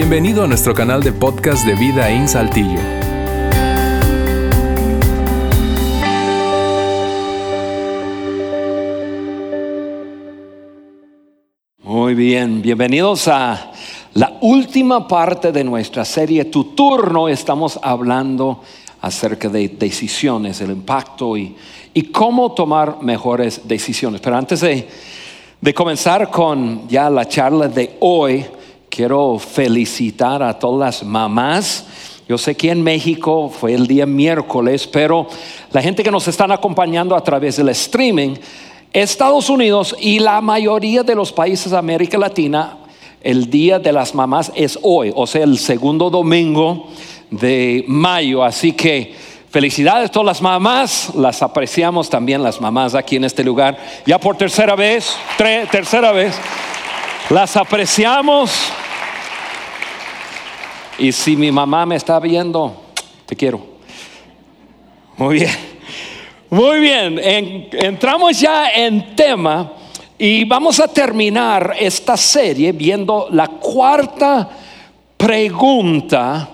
Bienvenido a nuestro canal de podcast de Vida en Saltillo. Muy bien, bienvenidos a la última parte de nuestra serie Tu turno. Estamos hablando acerca de decisiones, el impacto y, y cómo tomar mejores decisiones. Pero antes de, de comenzar con ya la charla de hoy, quiero felicitar a todas las mamás. Yo sé que en México fue el día miércoles, pero la gente que nos están acompañando a través del streaming, Estados Unidos y la mayoría de los países de América Latina, el Día de las Mamás es hoy, o sea, el segundo domingo de mayo. Así que felicidades a todas las mamás, las apreciamos también las mamás aquí en este lugar. Ya por tercera vez, tercera vez, las apreciamos. Y si mi mamá me está viendo, te quiero. Muy bien. Muy bien, entramos ya en tema y vamos a terminar esta serie viendo la cuarta pregunta.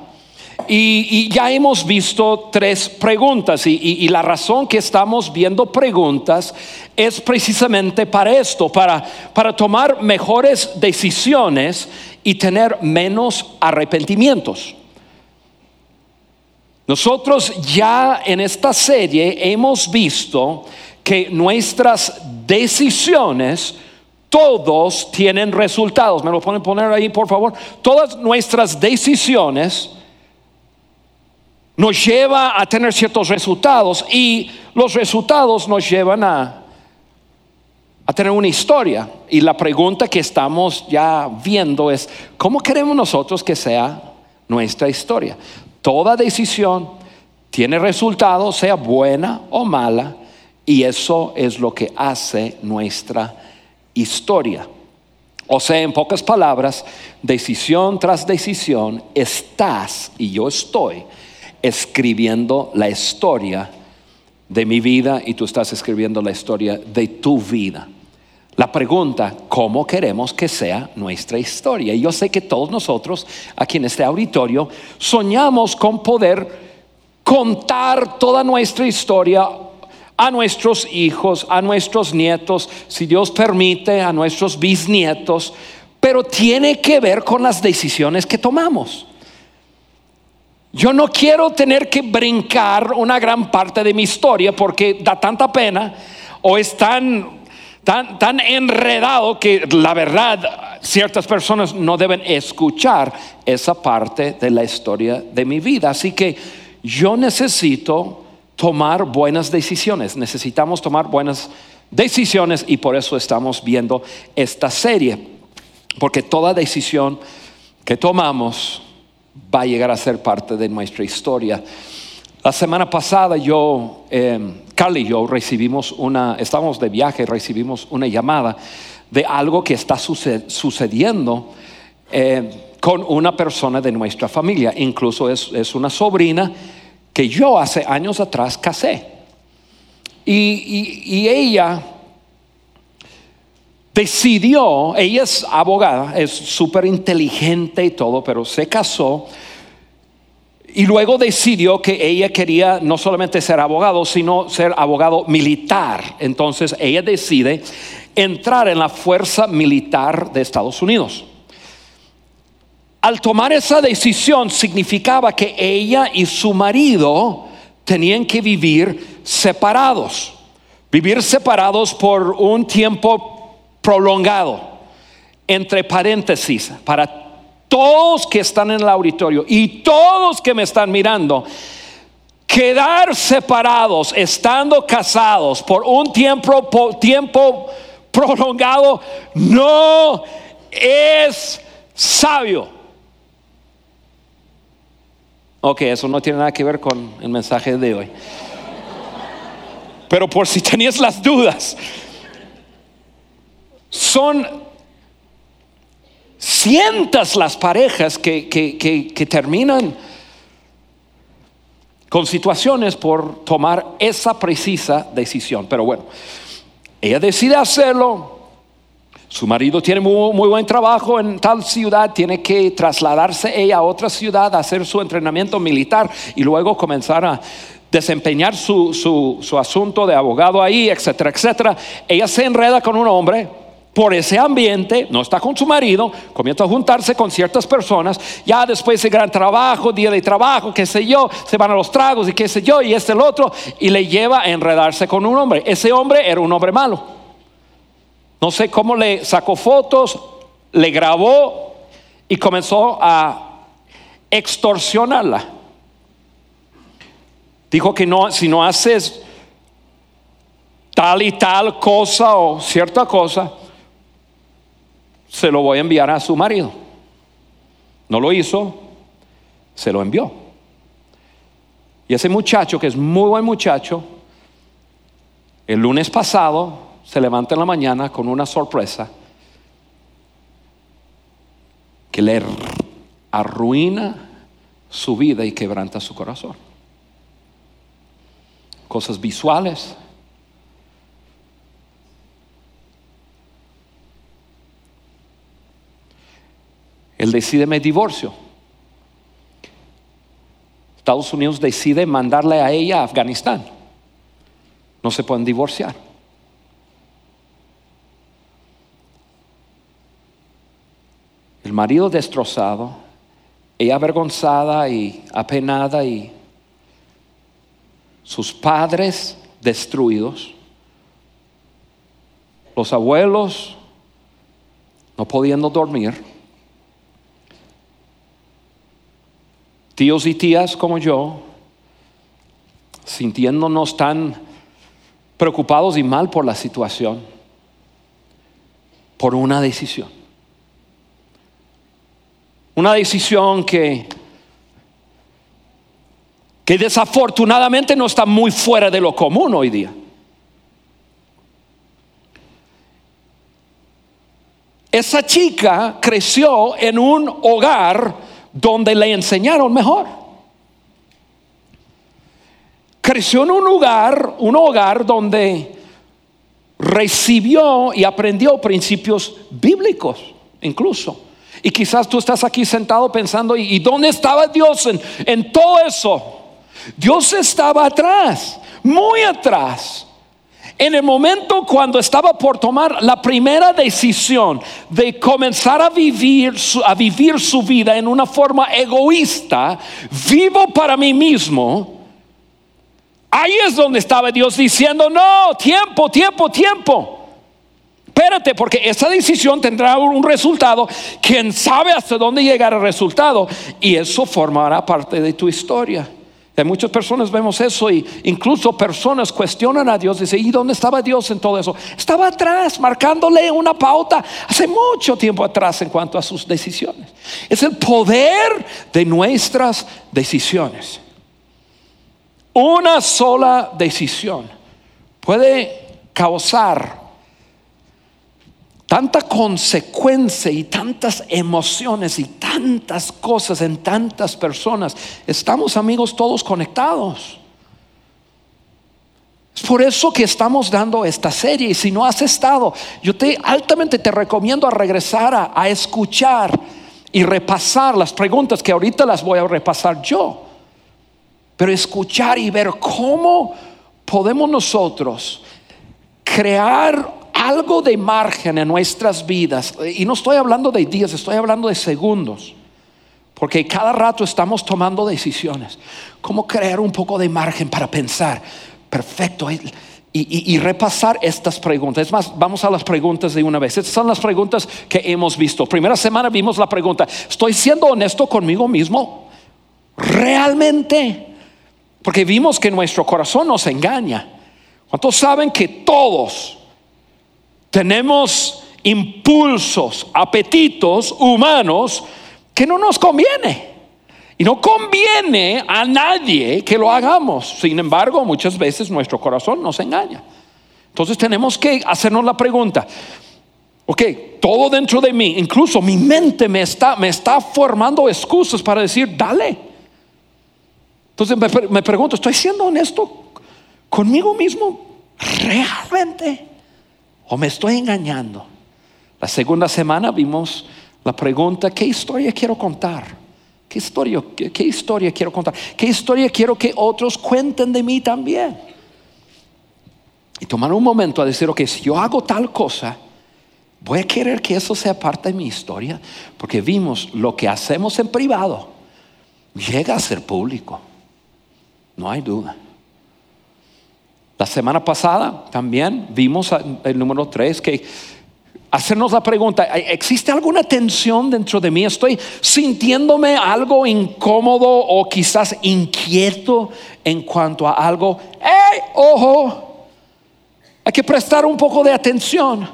Y, ya hemos visto tres preguntas y, y, la razón que estamos viendo preguntas es precisamente para esto, para, para tomar mejores decisiones y tener menos arrepentimientos. Nosotros ya en esta serie hemos visto que nuestras decisiones todos tienen resultados. ¿Me lo pueden poner ahí, por favor? Todas nuestras decisiones nos llevan a tener ciertos resultados y los resultados nos llevan a, a tener una historia. Y la pregunta que estamos ya viendo es, ¿cómo queremos nosotros que sea nuestra historia? Toda decisión tiene resultados, sea buena o mala, y eso es lo que hace nuestra historia. O sea, en pocas palabras, decisión tras decisión, estás y yo estoy escribiendo la historia de mi vida y tú estás escribiendo la historia de tu vida. La pregunta, ¿cómo queremos que sea nuestra historia? Y yo sé que todos nosotros aquí en este auditorio soñamos con poder contar toda nuestra historia a nuestros hijos, a nuestros nietos, si Dios permite, a nuestros bisnietos, pero tiene que ver con las decisiones que tomamos. Yo no quiero tener que brincar una gran parte de mi historia porque da tanta pena o es tan tan, tan enredado que la verdad ciertas personas no deben escuchar esa parte de la historia de mi vida. Así que yo necesito tomar buenas decisiones, necesitamos tomar buenas decisiones y por eso estamos viendo esta serie, porque toda decisión que tomamos va a llegar a ser parte de nuestra historia. La semana pasada yo, eh, Carly y yo recibimos una, estábamos de viaje, recibimos una llamada de algo que está sucediendo eh, con una persona de nuestra familia. Incluso es, una sobrina que yo hace años atrás casé. y ella decidió, ella es abogada, es súper inteligente y todo, pero se casó y luego decidió que ella quería no solamente ser abogado, sino ser abogado militar. Entonces ella decide entrar en la fuerza militar de Estados Unidos. Al tomar esa decisión significaba que ella y su marido tenían que vivir separados, vivir separados por un tiempo prolongado. Entre paréntesis, para todos que están en el auditorio y todos que me están mirando, quedar separados, estando casados por un tiempo, tiempo prolongado, no es sabio. Ok, eso no tiene nada que ver con el mensaje de hoy. Pero por si tenías las dudas, son cientas las parejas que, terminan con situaciones por tomar esa precisa decisión. Pero bueno, ella decide hacerlo, Su marido tiene muy, muy, buen trabajo en tal ciudad, tiene que trasladarse ella a otra ciudad, a hacer su entrenamiento militar y luego comenzar a desempeñar su, su, su asunto de abogado ahí, etcétera, etcétera. Ella se enreda con un hombre por ese ambiente, no está con su marido, comienza a juntarse con ciertas personas, ya después de gran trabajo, día de trabajo, qué sé yo, se van a los tragos y qué sé yo, y este el otro, y le lleva a enredarse con un hombre. Ese hombre era un hombre malo. No sé cómo le sacó fotos, le grabó y comenzó a extorsionarla. Dijo que no, si no haces tal y tal cosa o cierta cosa, se lo voy a enviar a su marido. No lo hizo, se lo envió. Y ese muchacho, que es muy buen muchacho, el lunes pasado se levanta en la mañana con una sorpresa que le arruina su vida y quebranta su corazón. Cosas visuales, Él decide me divorcio. Estados Unidos decide mandarle a ella a Afganistán. No se pueden divorciar. El marido destrozado, ella avergonzada y apenada y sus padres destruidos, los abuelos no pudiendo dormir tíos y tías como yo, sintiéndonos tan preocupados y mal por la situación, por una decisión. Una decisión que, que desafortunadamente no está muy fuera de lo común hoy día. Esa chica creció en un hogar donde le enseñaron mejor. Creció en un lugar, un hogar donde recibió y aprendió principios bíblicos, incluso. Y quizás tú estás aquí sentado pensando, ¿y dónde estaba Dios en, todo eso? Dios estaba atrás, muy atrás. En el momento cuando estaba por tomar la primera decisión de comenzar a vivir, a vivir su vida en una forma egoísta, vivo para mí mismo, ahí es donde estaba Dios diciendo, no, tiempo, tiempo, tiempo. Espérate, porque esa decisión tendrá un resultado. Quién sabe hasta dónde llegará el resultado. Y eso formará parte de tu historia. Muchas personas vemos eso y incluso personas cuestionan a Dios. Dicen, ¿y dónde estaba Dios en todo eso? Estaba atrás, marcándole una pauta hace mucho tiempo atrás en cuanto a sus decisiones. Es el poder de nuestras decisiones. Una sola decisión puede causar tanta consecuencia y tantas emociones y tantas cosas en tantas personas. Estamos amigos todos conectados. Es por eso que estamos dando esta serie. Y si no has estado, yo te altamente te recomiendo a regresar a, a escuchar y repasar las preguntas que ahorita las voy a repasar yo. Pero escuchar y ver cómo podemos nosotros crear algo de margen en nuestras vidas, y no estoy hablando de días, estoy hablando de segundos, porque cada rato estamos tomando decisiones. ¿Cómo crear un poco de margen para pensar? Perfecto. Y, repasar estas preguntas. Es más, vamos a las preguntas de una vez. Estas son las preguntas que hemos visto. Primera semana vimos la pregunta, ¿estoy siendo honesto conmigo mismo? ¿Realmente? Porque vimos que nuestro corazón nos engaña. ¿Cuántos saben que todos tenemos impulsos, apetitos humanos que no nos conviene. Y no conviene a nadie que lo hagamos. Sin embargo, muchas veces nuestro corazón nos engaña. Entonces tenemos que hacernos la pregunta, ok, todo dentro de mí, incluso mi mente me está, formando excusas para decir, dale. Entonces me, me pregunto, ¿estoy siendo honesto conmigo mismo? ¿Realmente? ¿O me estoy engañando? La segunda semana vimos la pregunta, ¿qué historia quiero contar? ¿Qué historia, qué, historia quiero contar? ¿Qué historia quiero que otros cuenten de mí también? Y tomar un momento a decir, ok, si yo hago tal cosa, voy a querer que eso sea parte de mi historia, porque vimos lo que hacemos en privado llega a ser público, no hay duda. La semana pasada también vimos el número 3 que hacernos la pregunta, ¿existe alguna tensión dentro de mí? ¿Estoy sintiéndome algo incómodo o quizás inquieto en cuanto a algo? ¡Hey, ojo! Hay que prestar un poco de atención.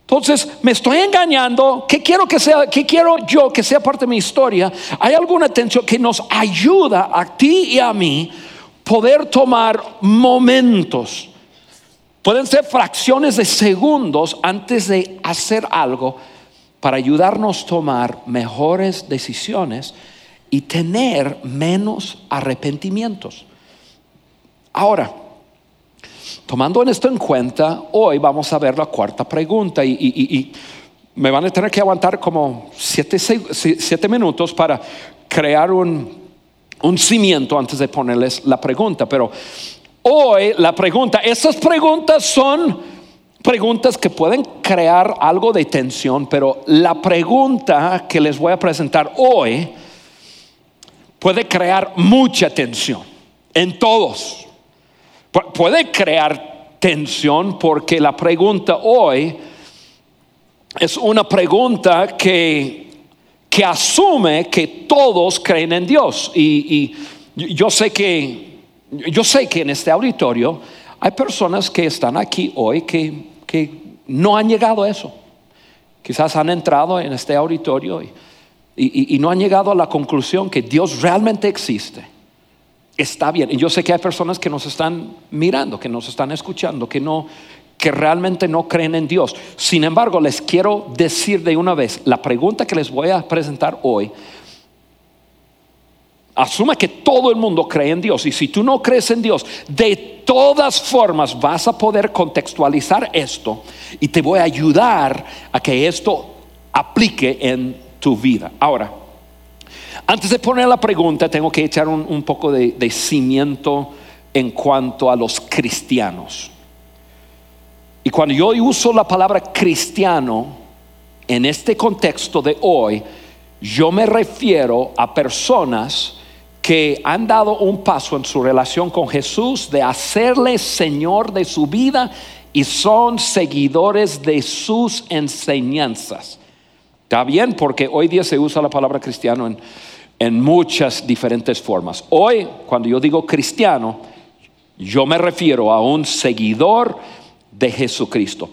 Entonces, me estoy engañando. ¿Qué quiero que sea? ¿Qué quiero yo que sea parte de mi historia? Hay alguna tensión que nos ayuda a ti y a mí poder tomar momentos. Pueden ser fracciones de segundos antes de hacer algo para ayudarnos a tomar mejores decisiones y tener menos arrepentimientos. Ahora, tomando esto en cuenta, hoy vamos a ver la cuarta pregunta y, me van a tener que aguantar como siete minutos para crear un, un cimiento antes de ponerles la pregunta. Pero hoy la pregunta, esas preguntas son preguntas que pueden crear algo de tensión, pero la pregunta que les voy a presentar hoy puede crear mucha tensión en todos. Puede crear tensión porque la pregunta hoy es una pregunta que que asume que todos creen en Dios. Y, yo sé que, yo sé que en este auditorio hay personas que están aquí hoy que, que no han llegado a eso. Quizás han entrado en este auditorio y, y, no han llegado a la conclusión que Dios realmente existe. Está bien. Y yo sé que hay personas que nos están mirando, que nos están escuchando, que no, que realmente no creen en Dios. Sin embargo, les quiero decir de una vez, la pregunta que les voy a presentar hoy, asuma que todo el mundo cree en Dios y si tú no crees en Dios, de todas formas vas a poder contextualizar esto y te voy a ayudar a que esto aplique en tu vida. Ahora, antes de poner la pregunta, tengo que echar un, poco de, de cimiento en cuanto a los cristianos. Y cuando yo uso la palabra cristiano en este contexto de hoy, yo me refiero a personas que han dado un paso en su relación con Jesús de hacerle Señor de su vida y son seguidores de sus enseñanzas. Está bien porque hoy día se usa la palabra cristiano en, en muchas diferentes formas. Hoy, cuando yo digo cristiano, yo me refiero a un seguidor de Jesucristo.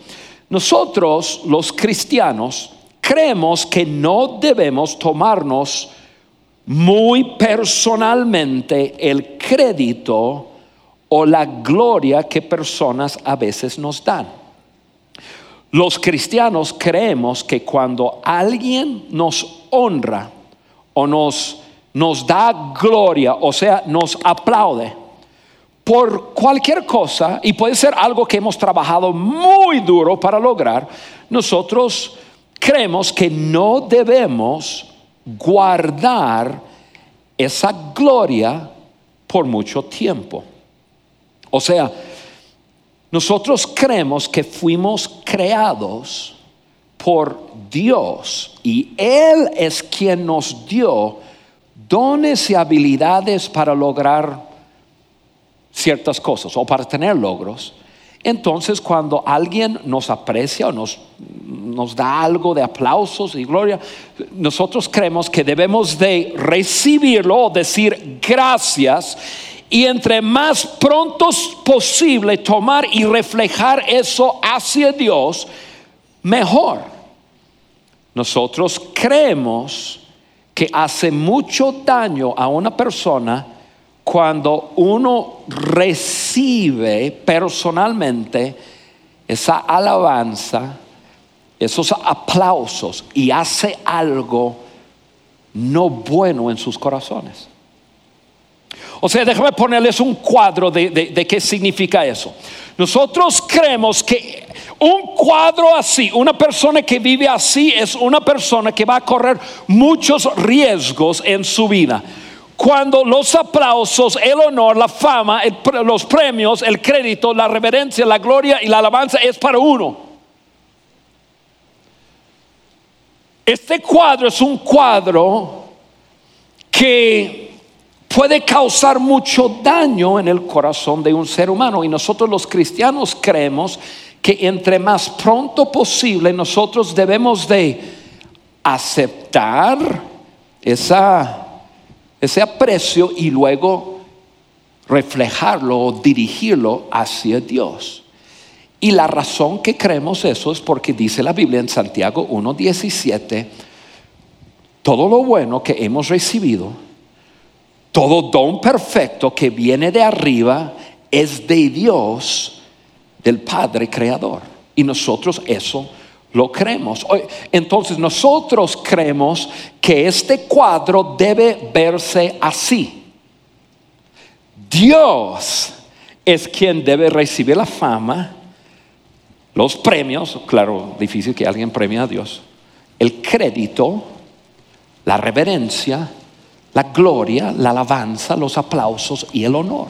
Nosotros, los cristianos, creemos que no debemos tomarnos muy personalmente el crédito o la gloria que personas a veces nos dan. Los cristianos creemos que cuando alguien nos honra o nos, nos da gloria, o sea, nos aplaude, por cualquier cosa, y puede ser algo que hemos trabajado muy duro para lograr, nosotros creemos que no debemos guardar esa gloria por mucho tiempo. O sea, nosotros creemos que fuimos creados por Dios y Él es quien nos dio dones y habilidades para lograr ciertas cosas o para tener logros, entonces cuando alguien nos aprecia o nos, nos da algo de aplausos y gloria, nosotros creemos que debemos de recibirlo decir gracias y entre más pronto posible tomar y reflejar eso hacia Dios, mejor. Nosotros creemos que hace mucho daño a una persona cuando uno recibe personalmente esa alabanza, esos aplausos y hace algo no bueno en sus corazones. O sea, déjame ponerles un cuadro de, qué significa eso. Nosotros creemos que Un cuadro así, una persona que vive así es una persona que va a correr muchos riesgos en su vida. Cuando los aplausos, el honor, la fama, los premios, el crédito, la reverencia, la gloria y la alabanza es para uno. Este cuadro es un cuadro que puede causar mucho daño en el corazón de un ser humano y nosotros los cristianos creemos que entre más pronto posible nosotros debemos de aceptar esa, ese aprecio y luego reflejarlo o dirigirlo hacia Dios. Y la razón que creemos eso es porque dice la Biblia en Santiago 1.17, todo lo bueno que hemos recibido, todo don perfecto que viene de arriba es de Dios, del Padre Creador. Y nosotros eso lo creemos. Entonces nosotros creemos que este cuadro debe verse así. Dios es quien debe recibir la fama los premios, claro, difícil que alguien premie a Dios, el crédito, la reverencia, la gloria, la alabanza, los aplausos y el honor.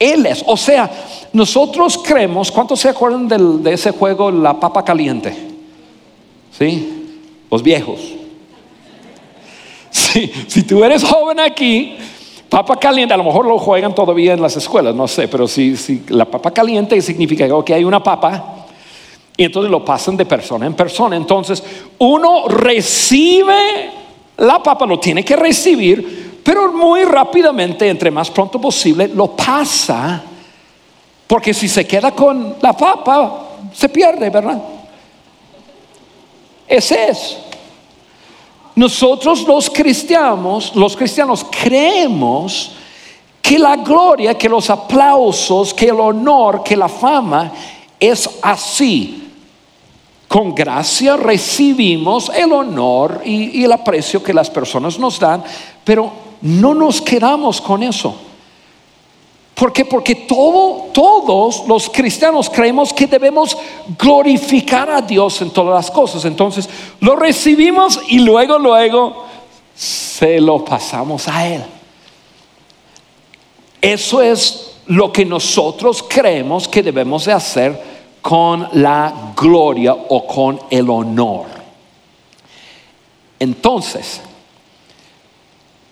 Él es, o sea, nosotros creemos, ¿cuántos se acuerdan de ese juego, la papa caliente? ¿Sí? Los viejos. Sí, si tú eres joven aquí, Papa caliente, a lo mejor lo juegan todavía en las escuelas, no sé, pero si, si la papa caliente significa que hay una papa y entonces lo pasan de persona en persona. Entonces uno recibe la papa, lo tiene que recibir, pero muy rápidamente, entre más pronto posible, lo pasa, porque si se queda con la papa, se pierde, ¿verdad? Ese es. Nosotros los cristianos, los cristianos creemos que la gloria, que los aplausos, que el honor, que la fama es así. Con gracia recibimos el honor y, el aprecio que las personas nos dan, pero no nos quedamos con eso. ¿Por qué? Porque todo, todos los cristianos creemos que debemos glorificar a Dios en todas las cosas. Entonces lo recibimos y luego, luego se lo pasamos a Él. Eso es lo que nosotros creemos que debemos de hacer con la gloria o con el honor. Entonces,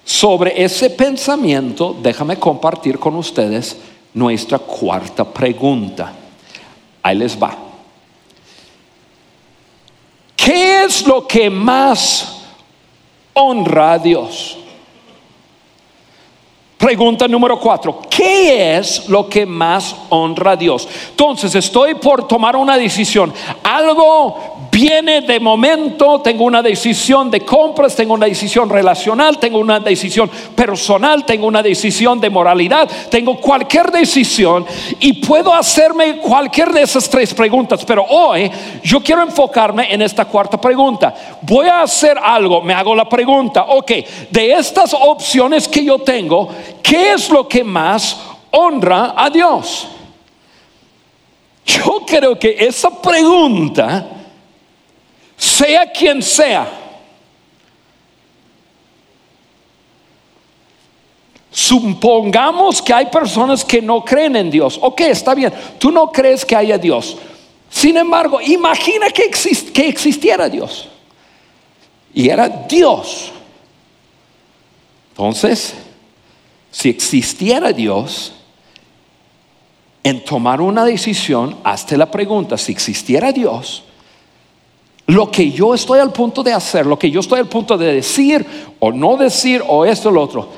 sobre ese pensamiento, déjame compartir con ustedes nuestra cuarta pregunta. Ahí les va. ¿Qué es lo que más honra a Dios? Pregunta número cuatro, ¿qué es lo que más honra a Dios? Entonces estoy por tomar una decisión. Algo viene de momento, tengo una decisión de compras, tengo una decisión relacional, tengo una decisión personal, tengo una decisión de moralidad, tengo cualquier decisión y puedo hacerme cualquier de esas tres preguntas. Pero hoy yo quiero enfocarme en esta cuarta pregunta. Voy a hacer algo, me hago la pregunta, ok, de estas opciones que yo tengo, ¿qué es lo que más honra a Dios? Yo creo que esa pregunta, sea quien sea, supongamos que hay personas que no creen en Dios. Ok, está bien, tú no crees que haya Dios. Sin embargo, imagina que, que existiera Dios. Y era Dios. Entonces, si existiera Dios, en tomar una decisión, hazte la pregunta, si existiera Dios, lo que yo estoy al punto de hacer, lo que yo estoy al punto de decir o no decir o esto o lo otro,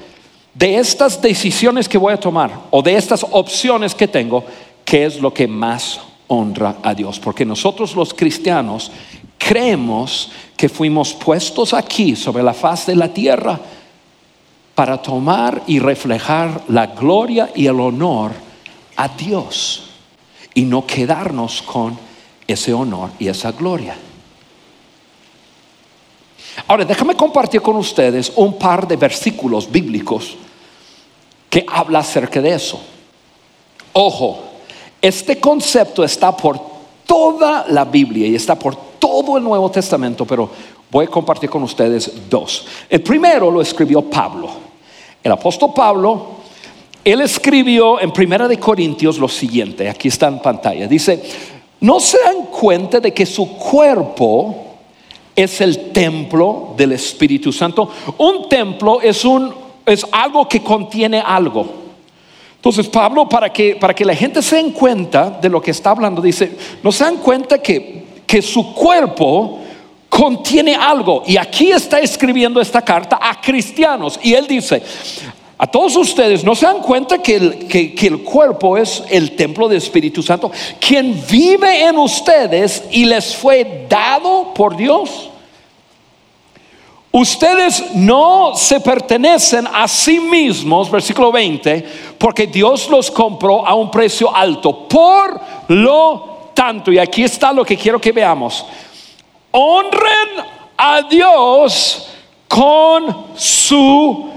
de estas decisiones que voy a tomar o de estas opciones que tengo, ¿qué es lo que más honra a Dios? Porque nosotros los cristianos creemos que fuimos puestos aquí sobre la faz de la tierra para tomar y reflejar la gloria y el honor a Dios y no quedarnos con ese honor y esa gloria. Ahora, déjame compartir con ustedes un par de versículos bíblicos que habla acerca de eso. Ojo, Este concepto está por toda la Biblia y está por todo el Nuevo Testamento, pero voy a compartir con ustedes dos. El primero lo escribió Pablo. El apóstol Pablo, él escribió en Primera de Corintios lo siguiente, aquí está en pantalla. Dice, "No se dan cuenta de que su cuerpo es el templo del Espíritu Santo. Un templo es un es algo que contiene algo. Entonces Pablo, para que, para que la gente se den cuenta de lo que está hablando, dice, no se dan cuenta que, que su cuerpo contiene algo. Y aquí está escribiendo esta carta a cristianos. Y él dice, a todos ustedes, ¿no se dan cuenta que el, que, que el cuerpo es el templo del Espíritu Santo? Quien vive en ustedes y les fue dado por Dios. Ustedes no se pertenecen a sí mismos, versículo 20, porque Dios los compró a un precio alto. Por lo tanto, y aquí está lo que quiero que veamos, honren a Dios con su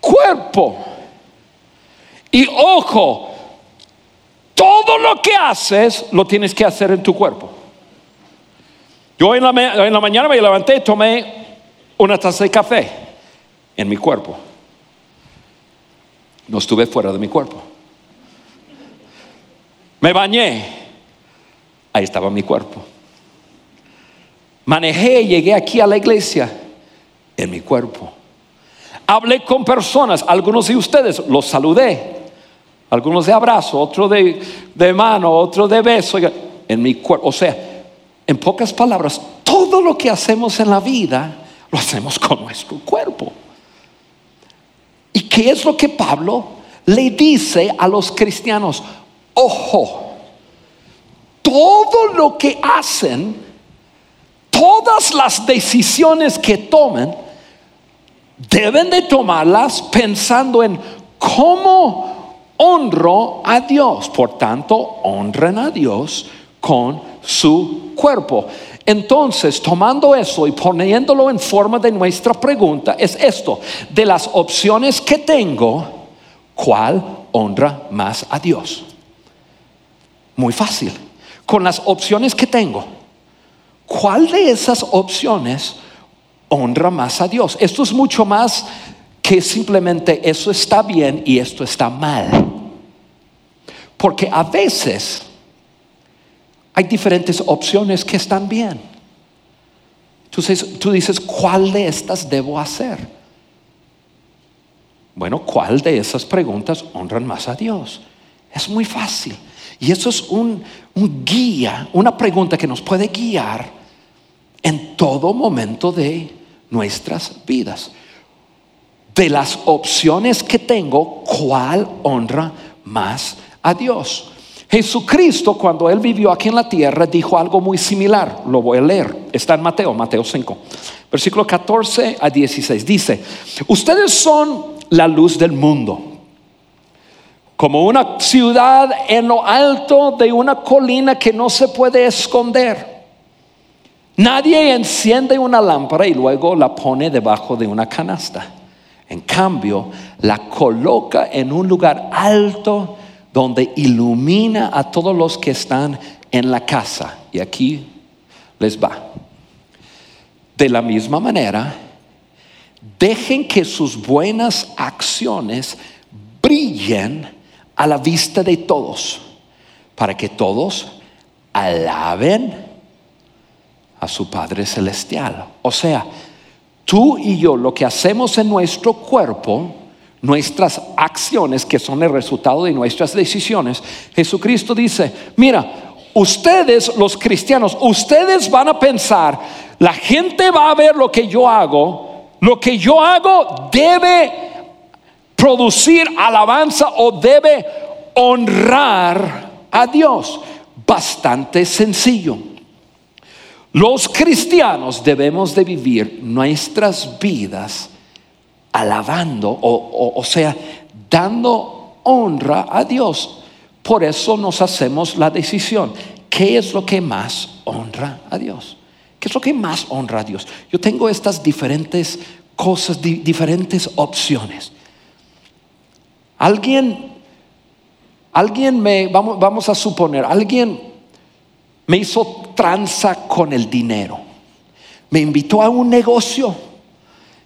cuerpo. Y ojo, todo lo que haces lo tienes que hacer en tu cuerpo. Yo en la, en la mañana me levanté tomé una taza de café en mi cuerpo. No estuve fuera de mi cuerpo. Me bañé, ahí estaba mi cuerpo. Manejé, llegué aquí a la iglesia en mi cuerpo. Hablé con personas, algunos de ustedes los saludé, algunos de abrazo, otro de, de mano, otro de beso, en mi cuerpo. O sea, en pocas palabras, todo lo que hacemos en la vida lo hacemos con nuestro cuerpo. ¿Y qué es lo que Pablo le dice a los cristianos? Ojo, todo lo que hacen, todas las decisiones que tomen, deben de tomarlas pensando en cómo honro a Dios. Por tanto, honren a Dios con su cuerpo. Entonces, tomando eso y poniéndolo en forma de nuestra pregunta, es esto, de las opciones que tengo, ¿cuál honra más a Dios? Muy fácil. Con las opciones que tengo, ¿cuál de esas opciones honra más a Dios? Esto es mucho más que simplemente eso está bien y esto está mal. Porque a veces hay diferentes opciones que están bien. Entonces tú dices, ¿cuál de estas debo hacer? Bueno, ¿cuál de esas preguntas honran más a Dios? Es muy fácil. Y eso es un, un guía, una pregunta que nos puede guiar en todo momento de nuestras vidas. De las opciones que tengo, ¿cuál honra más a Dios? Jesucristo, cuando él vivió aquí en la tierra, dijo algo muy similar. Lo voy a leer. Está en Mateo, Mateo 5, versículo 14 a 16. Dice, ustedes son la luz del mundo. Como una ciudad en lo alto de una colina que no se puede esconder. Nadie enciende una lámpara y luego la pone debajo de una canasta. En cambio, la coloca en un lugar alto donde ilumina a todos los que están en la casa. Y aquí les va. De la misma manera, dejen que sus buenas acciones brillen a la vista de todos, para que todos alaben a su Padre Celestial. O sea, tú y yo lo que hacemos en nuestro cuerpo, nuestras acciones que son el resultado de nuestras decisiones, Jesucristo dice, mira, ustedes los cristianos, ustedes van a pensar, la gente va a ver lo que yo hago, lo que yo hago debe producir alabanza o debe honrar a Dios. Bastante sencillo. Los cristianos debemos de vivir nuestras vidas alabando, o, o, sea, dando honra a Dios. Por eso nos hacemos la decisión. ¿Qué es lo que más honra a Dios? ¿Qué es lo que más honra a Dios? Yo tengo estas diferentes cosas, diferentes opciones. Alguien alguien me, vamos, vamos a suponer, alguien me hizo tranza con el dinero, me invitó a un negocio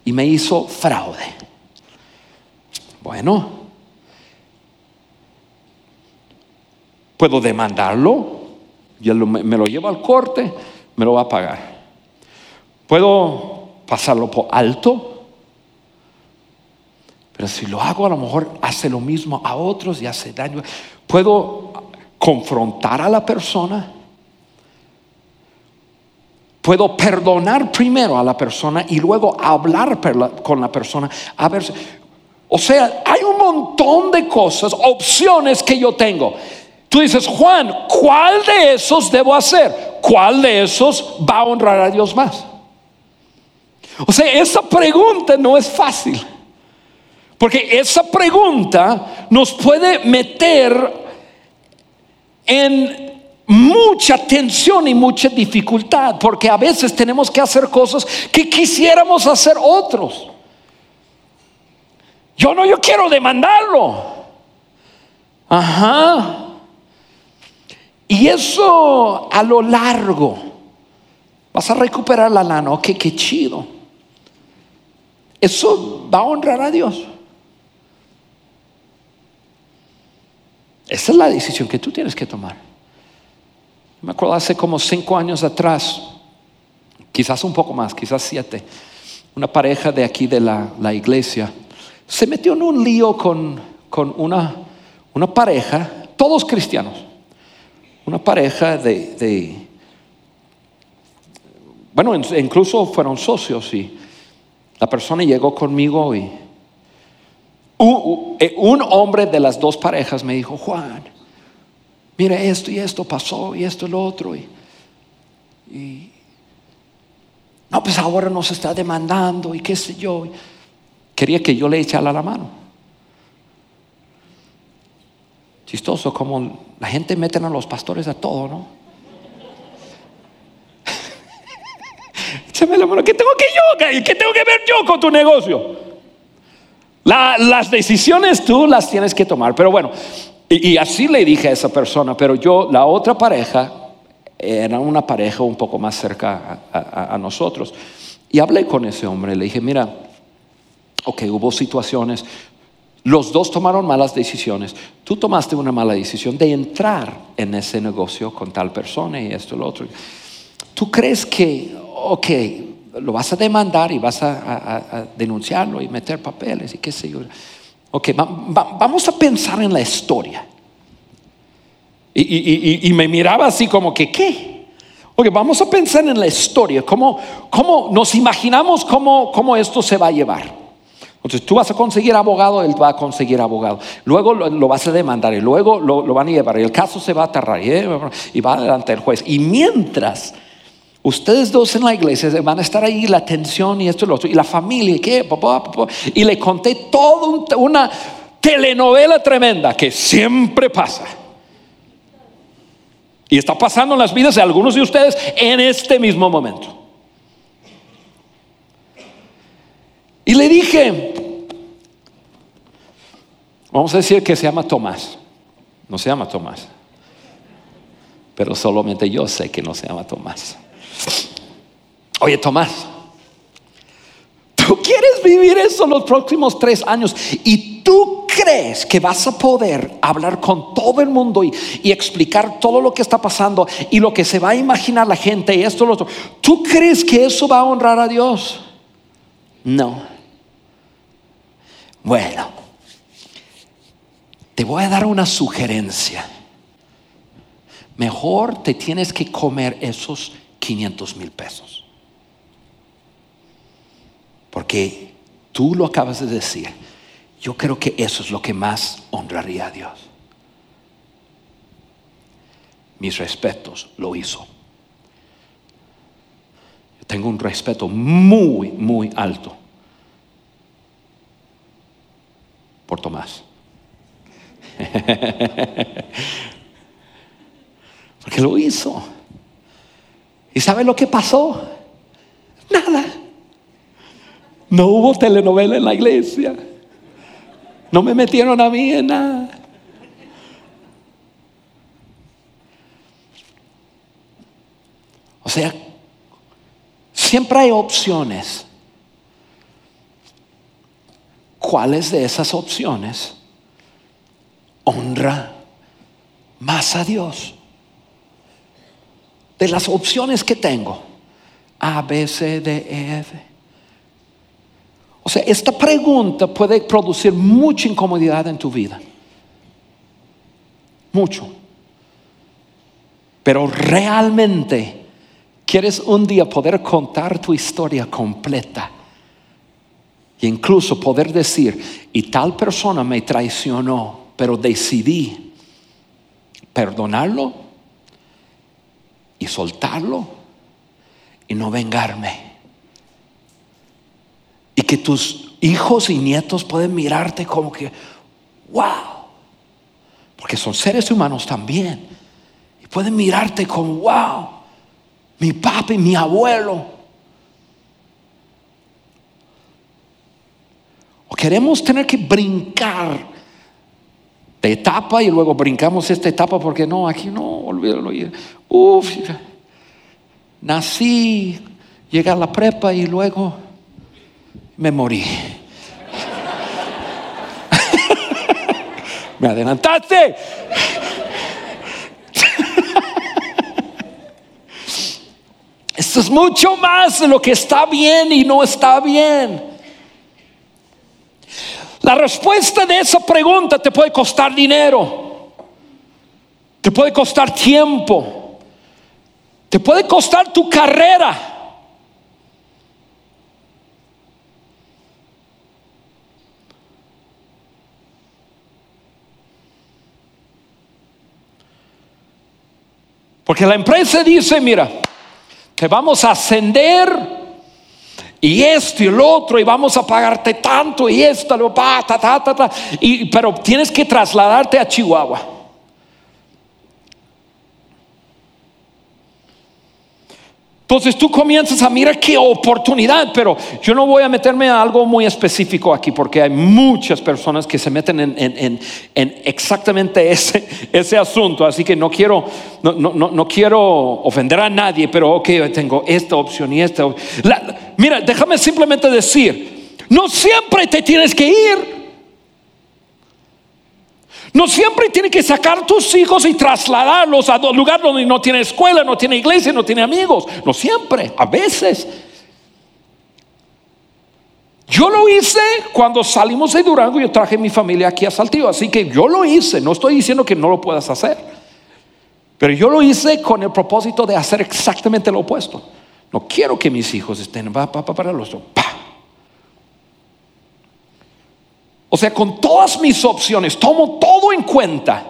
y me hizo fraude. Bueno, puedo demandarlo, yo me lo llevo al corte, me lo va a pagar. Puedo pasarlo por alto, pero si lo hago, a lo mejor hace lo mismo a otros y hace daño. Puedo confrontar a la persona. Puedo perdonar primero a la persona y luego hablar con la persona. A ver, o sea, hay un montón de cosas, opciones que yo tengo. Tú dices, Juan, ¿cuál de esos debo hacer? ¿Cuál de esos va a honrar a Dios más? O sea, esa pregunta no es fácil. Porque esa pregunta nos puede meter en mucha tensión y mucha dificultad, porque a veces tenemos que hacer cosas que quisiéramos hacer otros. Yo no, yo quiero demandarlo. Ajá. Y eso a lo largo vas a recuperar la lana. Ok, qué chido. Eso va a honrar a Dios. Esa es la decisión que tú tienes que tomar. Me acuerdo hace como cinco años atrás, quizás un poco más, quizás siete, una pareja de aquí de la, iglesia se metió en un lío con, una, una, pareja, todos cristianos, una pareja de, bueno, incluso fueron socios y la persona llegó conmigo y eh, un, hombre de las dos parejas me dijo, Juan, mira esto y esto pasó y esto y lo otro. Y, no, pues ahora nos está demandando y qué sé yo. Quería que yo le echara la mano. Chistoso como la gente meten a los pastores a todo, ¿no? Échame la mano, ¿qué tengo que yo? ¿Qué tengo que ver yo con tu negocio? las decisiones tú las tienes que tomar. Pero bueno, y, así le dije a esa persona, pero yo, la otra pareja, era una pareja un poco más cerca a, nosotros. Y hablé con ese hombre, le dije, mira, ok, hubo situaciones, los dos tomaron malas decisiones. Tú tomaste una mala decisión de entrar en ese negocio con tal persona y esto y lo otro. ¿Tú crees que, ok, lo vas a demandar y vas a, denunciarlo y meter papeles y qué sé yo. Ok, vamos a pensar en la historia. Y, me miraba así como que, ¿qué? Ok, vamos a pensar en la historia, cómo, cómo nos imaginamos cómo, cómo esto se va a llevar. Entonces tú vas a conseguir abogado, él va a conseguir abogado. Luego lo, vas a demandar y luego lo, van a llevar y el caso se va a aterrar y, eh, y va adelante el juez. Y mientras Ustedes dos en la iglesia van a estar ahí, la atención y esto y lo otro, y la familia, ¿qué? Y le conté toda una telenovela tremenda que siempre pasa. Y está pasando en las vidas de algunos de ustedes en este mismo momento. Y le dije, vamos a decir que se llama Tomás. No se llama Tomás. Pero solamente yo sé que no se llama Tomás. Oye, Tomás, tú quieres vivir eso los próximos tres años y tú crees que vas a poder hablar con todo el mundo y, explicar todo lo que está pasando y lo que se va a imaginar la gente y esto, lo otro. ¿Tú crees que eso va a honrar a Dios? No. Bueno, te voy a dar una sugerencia. Mejor te tienes que comer esos 500 mil pesos. Porque tú lo acabas de decir. Yo creo que eso es lo que más honraría a Dios. Mis respetos lo hizo. Tengo un respeto muy, muy alto por Tomás. Porque lo hizo. ¿Y sabe lo que pasó? Nada. No hubo telenovela en la iglesia. No me metieron a mí en nada. O sea, siempre hay opciones. ¿Cuáles de esas opciones honra más a Dios? De las opciones que tengo, A, B, C, D, E, F. O sea, esta pregunta puede producir mucha incomodidad en tu vida. Mucho. Pero realmente quieres un día poder contar tu historia completa. E incluso poder decir, y tal persona me traicionó, pero decidí perdonarlo y soltarlo y no vengarme. Y que tus hijos y nietos pueden mirarte como que, wow, porque son seres humanos también pueden mirarte como, wow, mi papi, mi abuelo. O queremos tener que brincar de etapa y luego brincamos esta etapa porque no, aquí no, olvídalo. Uf, nací, llegué a la prepa y luego me morí. me adelantaste. Esto es mucho más de lo que está bien y no está bien. La respuesta de esa pregunta te puede costar dinero, te puede costar tiempo, te puede costar tu carrera. Porque la empresa dice, mira, te vamos a ascender y esto y el otro y vamos a pagarte tanto y esto, lo, ta, ta, ta, y, pero tienes que trasladarte a Chihuahua. Entonces tú comienzas a mirar qué oportunidad, pero yo no voy a meterme a algo muy específico aquí porque hay muchas personas que se meten en, exactamente ese, ese, asunto, así que no quiero, no, no, quiero ofender a nadie, pero ok, tengo esta opción y esta. Mira, déjame simplemente decir, no siempre te tienes que ir. No siempre tiene que sacar tus hijos y trasladarlos a un lugar donde no tiene escuela, no tiene iglesia, no tiene amigos. No siempre, a veces. Yo lo hice cuando salimos de Durango, yo traje mi familia aquí a Saltillo, así que yo lo hice, no estoy diciendo que no lo puedas hacer, pero yo lo hice con el propósito de hacer exactamente lo opuesto. No quiero que mis hijos estén pa, pa, para los pa, O sea, con todas mis opciones, tomo todo en cuenta.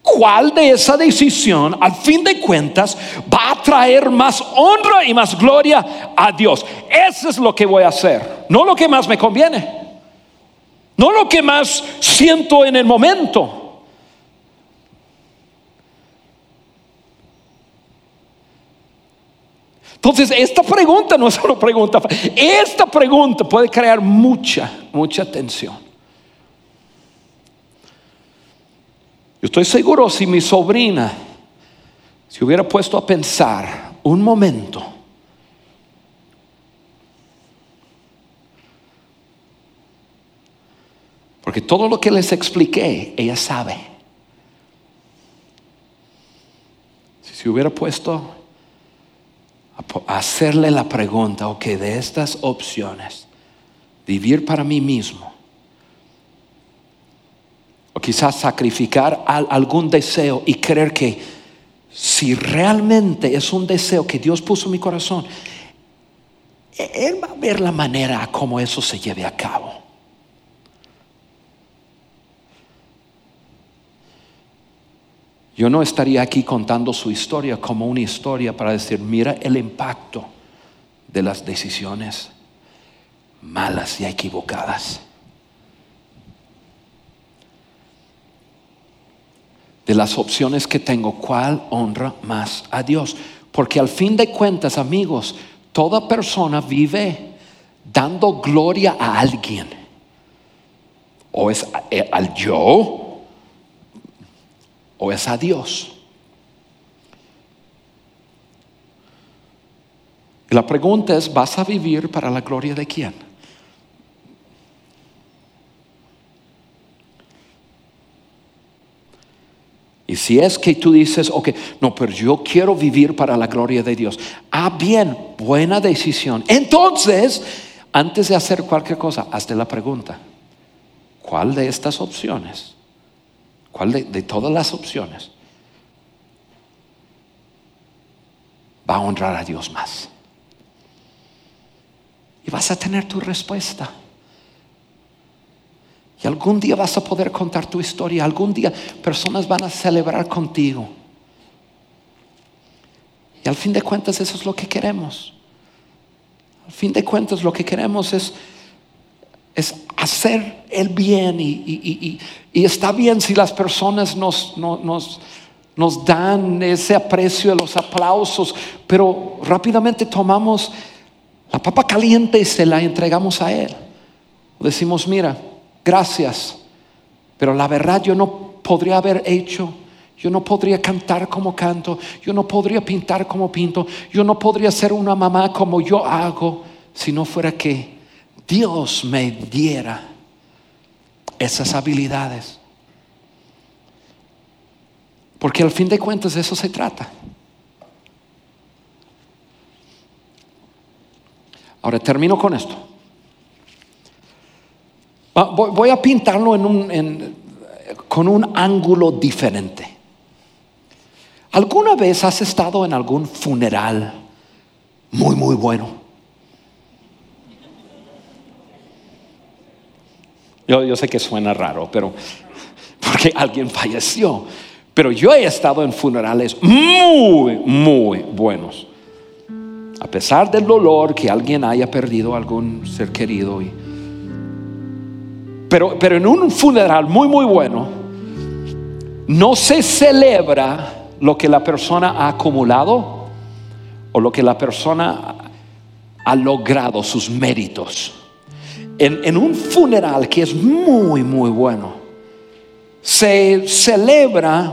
¿Cuál de esa decisión, al fin de cuentas, va a traer más honra y más gloria a Dios? Eso es lo que voy a hacer, no lo que más me conviene, no lo que más siento en el momento. Entonces, esta pregunta no es una pregunta, esta pregunta puede crear mucha, mucha tensión. Yo estoy seguro si mi sobrina se hubiera puesto a pensar un momento, porque todo lo que les expliqué, ella sabe. Si se hubiera puesto hacerle la pregunta, ok, de estas opciones, vivir para mí mismo, o quizás sacrificar algún deseo y creer que si realmente es un deseo que Dios puso en mi corazón, e-, Él va a ver la manera como eso se lleve a cabo. Yo no estaría aquí contando su historia como una historia para decir, mira el impacto de las decisiones malas y equivocadas. De las opciones que tengo, ¿cuál honra más a Dios? Porque al fin de cuentas, amigos, toda persona vive dando gloria a alguien. O es al yo, o es a Dios. La pregunta es, ¿vas a vivir para la gloria de quién? Y si es que tú dices, ok, no, pero yo quiero vivir para la gloria de Dios. Ah, bien, buena decisión. Entonces, antes de hacer cualquier cosa, hazte la pregunta. ¿Cuál de estas opciones? ¿Cuál de, todas las opciones va a honrar a Dios más? Y vas a tener tu respuesta. Y algún día vas a poder contar tu historia. Algún día personas van a celebrar contigo. Y al fin de cuentas eso es lo que queremos. Al fin de cuentas lo que queremos es, es hacer el bien. Y, está bien si las personas nos, nos, dan ese aprecio, los aplausos. Pero rápidamente tomamos la papa caliente y se la entregamos a Él. Decimos, mira, gracias, pero la verdad yo no podría haber hecho, yo no podría cantar como canto, yo no podría pintar como pinto, yo no podría ser una mamá como yo hago si no fuera que Dios me diera esas habilidades. Porque al fin de cuentas de eso se trata. Ahora termino con esto. Voy a pintarlo con un ángulo diferente. ¿Alguna vez has estado en algún funeral muy, muy bueno? Yo, sé que suena raro, pero porque alguien falleció. Pero yo he estado en funerales muy, muy buenos. A pesar del dolor que alguien haya perdido algún ser querido y pero, en un funeral muy, muy bueno, no se celebra lo que la persona ha acumulado o lo que la persona ha logrado, sus méritos. En, un funeral que es muy, muy bueno, se celebra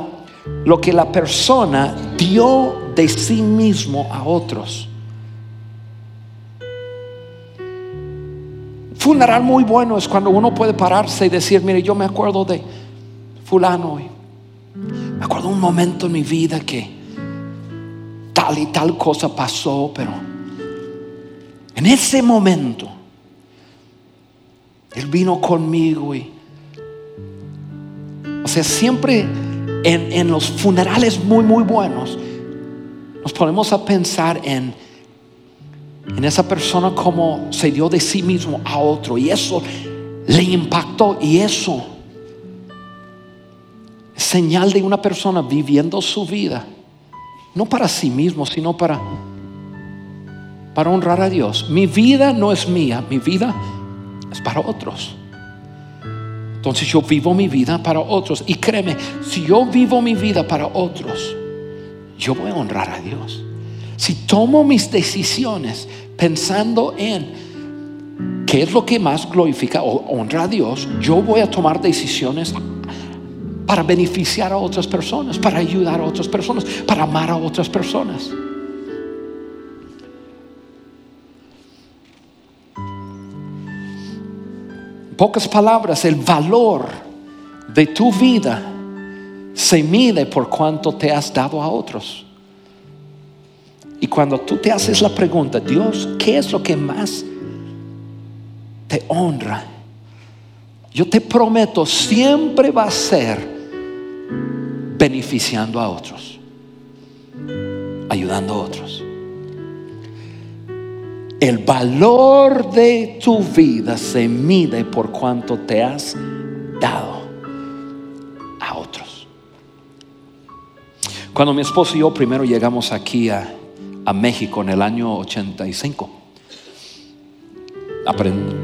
lo que la persona dio de sí mismo a otros. funeral muy bueno es cuando uno puede pararse y decir, mire, yo me acuerdo de fulano. Me acuerdo un momento en mi vida que tal y tal cosa pasó, pero en ese momento vino conmigo y, o sea, siempre en, en los funerales muy, muy buenos, nos ponemos a pensar en en esa persona como se dio de sí mismo a otro y eso le impactó y eso es señal de una persona viviendo su vida no para sí mismo sino para para honrar a Dios. Mi vida no es mía mi vida es para otros. Entonces yo vivo mi vida para otros. Y créeme si yo vivo mi vida para otros yo voy a honrar a Dios. Si tomo mis decisiones pensando en qué es lo que más glorifica o honra a Dios, yo voy a tomar decisiones para beneficiar a otras personas, para ayudar a otras personas, para amar a otras personas. Pocas palabras, el valor de tu vida se mide por cuánto te has dado a otros. Y cuando tú te haces la pregunta, Dios, ¿qué es lo que más te honra? Yo te prometo, siempre va a ser beneficiando a otros, ayudando a otros. El valor de tu vida se mide por cuánto te has dado a otros. Cuando mi esposo y yo primero llegamos aquí a a México en el año 85.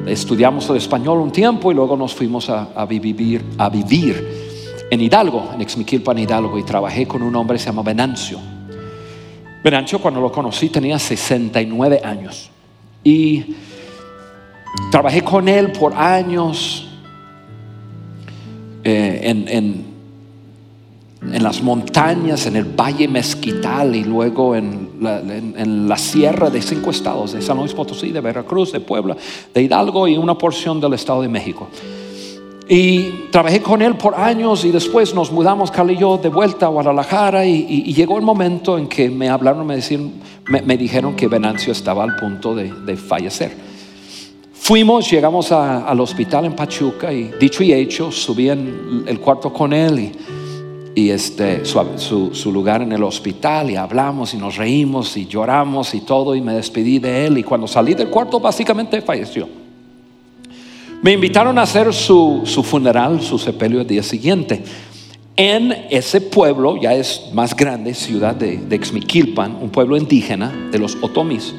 estudiamos el español un tiempo y luego nos fuimos a, vivir, a vivir en Hidalgo, en Exmiquilpan, Hidalgo, y trabajé con un hombre que se llama Venancio. Venancio, cuando lo conocí, tenía 69 años. Y trabajé con él por años eh, en en las montañas, en el Valle Mezquital y luego en la, en la, Sierra de cinco estados, de San Luis Potosí, de Veracruz, de Puebla, de Hidalgo y una porción del Estado de México. Y trabajé con él por años y después nos mudamos, Carl y yo, de vuelta a Guadalajara y, llegó el momento en que me hablaron, me, me, dijeron que Venancio estaba al punto de, fallecer. Fuimos, llegamos al hospital en Pachuca y dicho y hecho, subí en el cuarto con él y, este, su, lugar en el hospital y hablamos y nos reímos y lloramos y todo y me despedí de él y cuando salí del cuarto básicamente falleció. Me invitaron a hacer su, funeral, su sepelio el día siguiente. En ese pueblo, ya es más grande, ciudad de, de Xmiquilpan, un pueblo indígena de los otomis.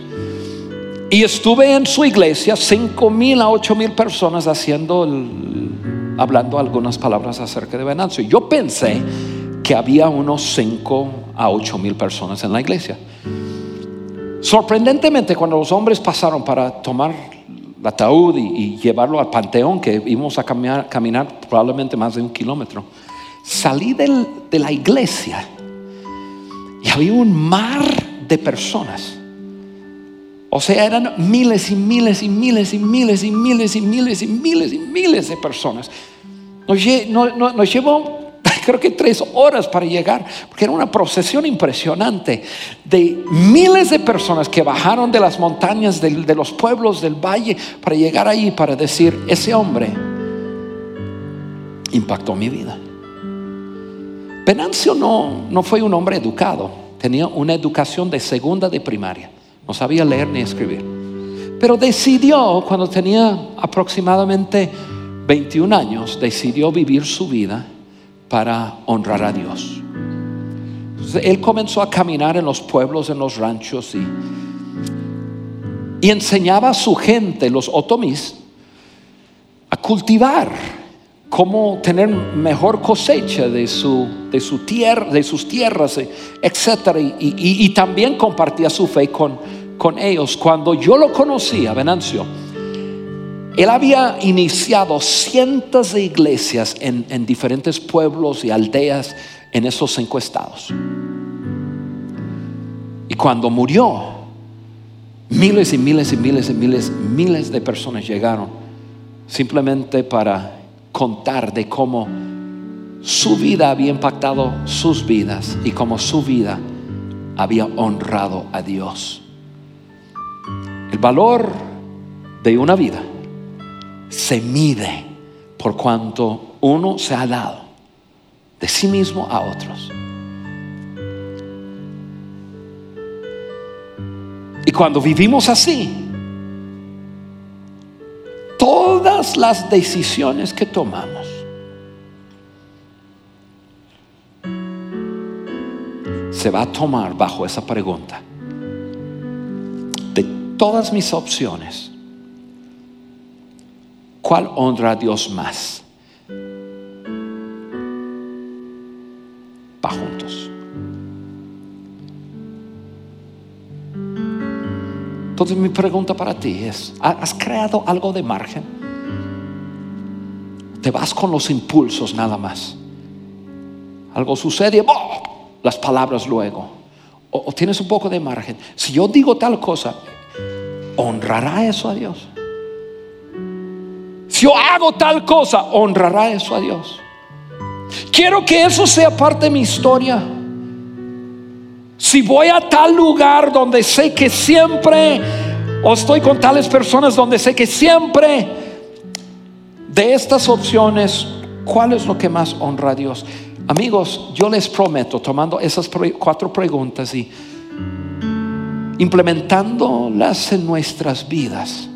Y estuve en su iglesia, cinco mil a ocho mil personas haciendo, hablando algunas palabras acerca de Venancio. Yo pensé que había unos cinco a ocho mil personas en la iglesia. Sorprendentemente, cuando los hombres pasaron para tomar ataúd y, llevarlo al panteón, que íbamos a caminar, probablemente más de un kilómetro. Salí de la iglesia y había un mar de personas. O sea, eran miles y miles y miles y miles y miles y miles y miles y miles de personas. Nos llevó creo que tres horas para llegar, porque era una procesión impresionante de miles de personas que bajaron de las montañas, de, los pueblos del valle, para llegar ahí, para decir, ese hombre impactó mi vida. Venancio no, no fue un hombre educado, tenía una educación de segunda de primaria, no sabía leer ni escribir, pero decidió cuando tenía aproximadamente 21 años, decidió vivir su vida para honrar a Dios. él comenzó a caminar en los pueblos, en los ranchos y, y enseñaba a su gente, los otomís, a cultivar, cómo tener mejor cosecha de, su, de, su tierra, de sus tierras, etc. Y, y, también compartía su fe con, con ellos. Cuando yo lo conocía, Venancio, él había iniciado cientos de iglesias en, diferentes pueblos y aldeas en esos encuestados. Y cuando murió, miles y miles y miles y miles, miles de personas llegaron simplemente para contar de cómo su vida había impactado sus vidas y cómo su vida había honrado a Dios. El valor de una vida se mide por cuanto uno se ha dado de sí mismo a otros. Y cuando vivimos así, todas las decisiones que tomamos se va a tomar bajo esa pregunta. De todas mis opciones, ¿Cuál honra a Dios más? Va juntos. Entonces mi pregunta para ti es, ¿has creado algo de margen? Te vas con los impulsos nada más. Algo sucede, las palabras luego. o tienes un poco de margen. Si yo digo tal cosa, ¿honrará eso a Dios? Yo hago tal cosa, honrará eso a Dios. Quiero que eso sea parte de mi historia. Si voy a tal lugar donde sé que siempre, o estoy con tales personas donde sé que siempre, de estas opciones, ¿cuál es lo que más honra a Dios? Amigos, yo les prometo, tomando esas cuatro preguntas y implementándolas en nuestras vidas,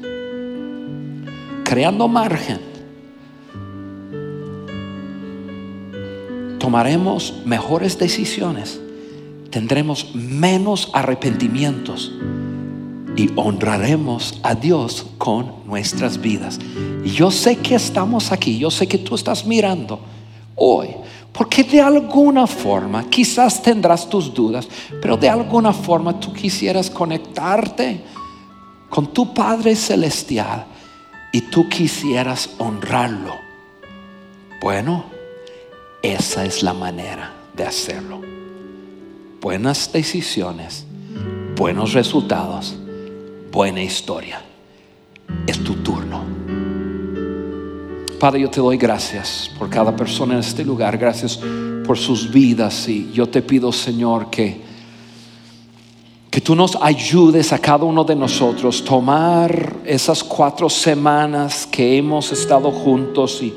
creando margen, tomaremos mejores decisiones, tendremos menos arrepentimientos y honraremos a Dios con nuestras vidas. Y yo sé que estamos aquí, yo sé que tú estás mirando hoy, porque de alguna forma, quizás tendrás tus dudas, pero de alguna forma tú quisieras conectarte con tu Padre Celestial y tú quisieras honrarlo, bueno, esa es la manera de hacerlo. Buenas decisiones, buenos resultados, buena historia. Es tu turno. Padre, yo te doy gracias por cada persona en este lugar. Gracias por sus vidas. Y yo te pido, Señor, que que tú nos ayudes a cada uno de nosotros tomar esas cuatro semanas que hemos estado juntos y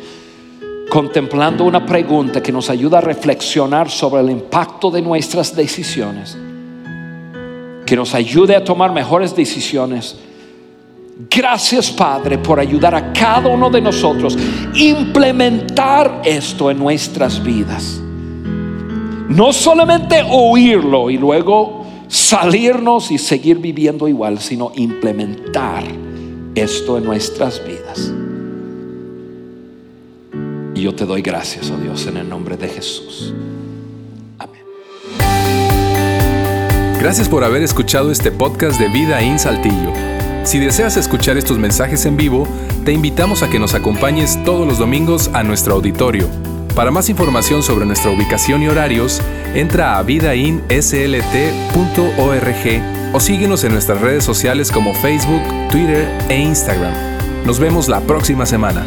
contemplando una pregunta que nos ayuda a reflexionar sobre el impacto de nuestras decisiones, que nos ayude a tomar mejores decisiones. Gracias Padre por ayudar a cada uno de nosotros implementar esto en nuestras vidas. No solamente oírlo y luego salirnos y seguir viviendo igual, sino implementar esto en nuestras vidas. Y yo te doy gracias, oh Dios, en el nombre de Jesús. Amén. Gracias por haber escuchado este podcast de Vida en Saltillo. Si deseas escuchar estos mensajes en vivo, te invitamos a que nos acompañes todos los domingos a nuestro auditorio para más información sobre nuestra ubicación y horarios, entra a vidainslt.org o síguenos en nuestras redes sociales como Facebook, Twitter e Instagram. Nos vemos la próxima semana.